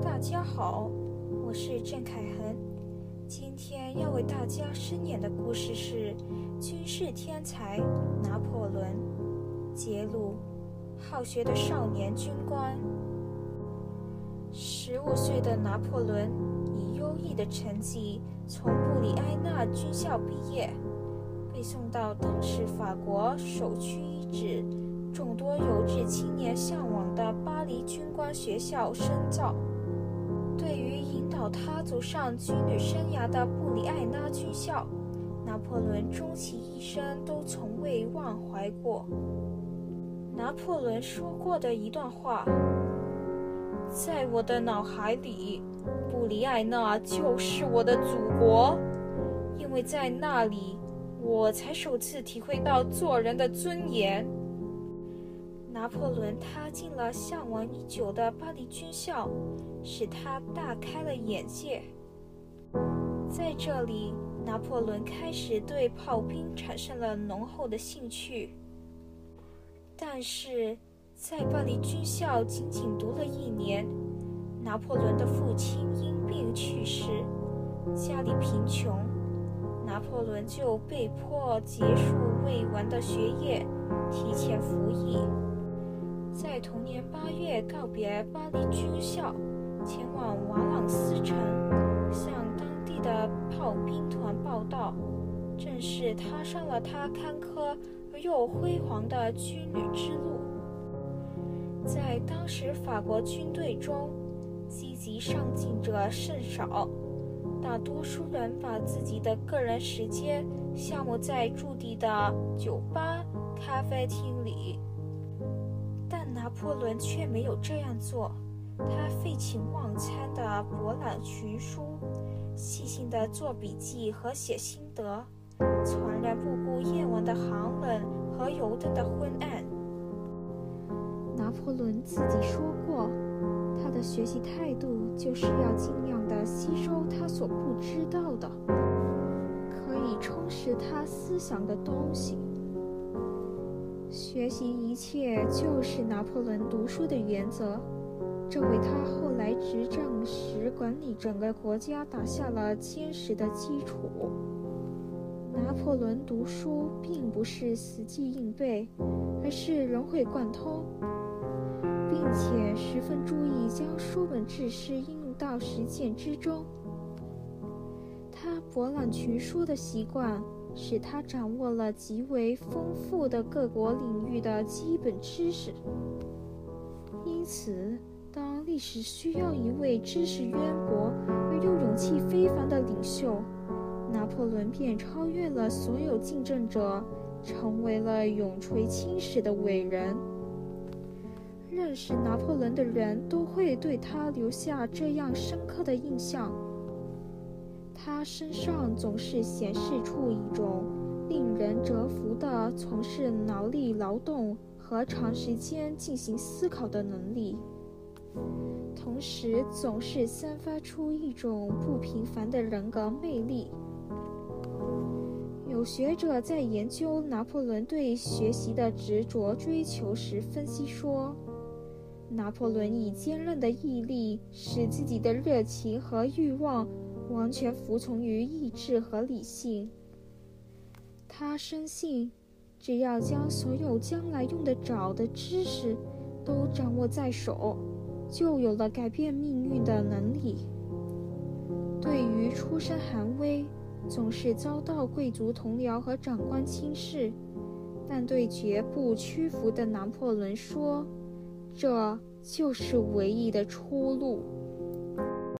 大家好，我是郑凯恒。今天要为大家申演的故事是军事天才拿破仑。揭露好学的少年军官。十五岁的拿破仑以优异的成绩从布里埃纳军校毕业，被送到当时法国首屈一指、众多有志青年向往的巴黎军官学校深造。对于引导他走上军旅生涯的布里埃纳军校，拿破仑终其一生都从未忘怀过。拿破仑说过的一段话，在我的脑海里，布里埃纳就是我的祖国，因为在那里，我才首次体会到做人的尊严。拿破仑踏进了向往已久的巴黎军校，使他大开了眼界。在这里，拿破仑开始对炮兵产生了浓厚的兴趣。但是，在巴黎军校仅仅读了一年，拿破仑的父亲因病去世，家里贫穷，拿破仑就被迫结束未完的学业，提前服役。在同年八月告别巴黎军校，前往瓦朗斯城，向当地的炮兵团报道，正式踏上了他坎坷而又辉煌的军旅之路。在当时法国军队中，积极上进者甚少，大多数人把自己的个人时间消磨在驻地的酒吧、咖啡厅里。但拿破仑却没有这样做，他废寝忘餐地博览群书，细心地做笔记和写心得，从来不顾夜晚的寒冷和油灯的昏暗。拿破仑自己说过，他的学习态度就是要尽量地吸收他所不知道的，可以充实他思想的东西。学习一切就是拿破仑读书的原则，这为他后来执政时管理整个国家打下了坚实的基础。拿破仑读书并不是死记硬背，而是融会贯通，并且十分注意将书本知识应用到实践之中。他博览群书的习惯。使他掌握了极为丰富的各国领域的基本知识。因此，当历史需要一位知识渊博而又勇气非凡的领袖，拿破仑便超越了所有竞争者，成为了永垂青史的伟人。认识拿破仑的人都会对他留下这样深刻的印象。他身上总是显示出一种令人折服的从事脑力劳动和长时间进行思考的能力，同时总是散发出一种不平凡的人格魅力。有学者在研究拿破仑对学习的执着追求时分析说，拿破仑以坚韧的毅力使自己的热情和欲望。完全服从于意志和理性。他深信，只要将所有将来用得着的知识都掌握在手，就有了改变命运的能力。对于出身寒微、总是遭到贵族同僚和长官轻视，但对绝不屈服的拿破仑说：“这就是唯一的出路。”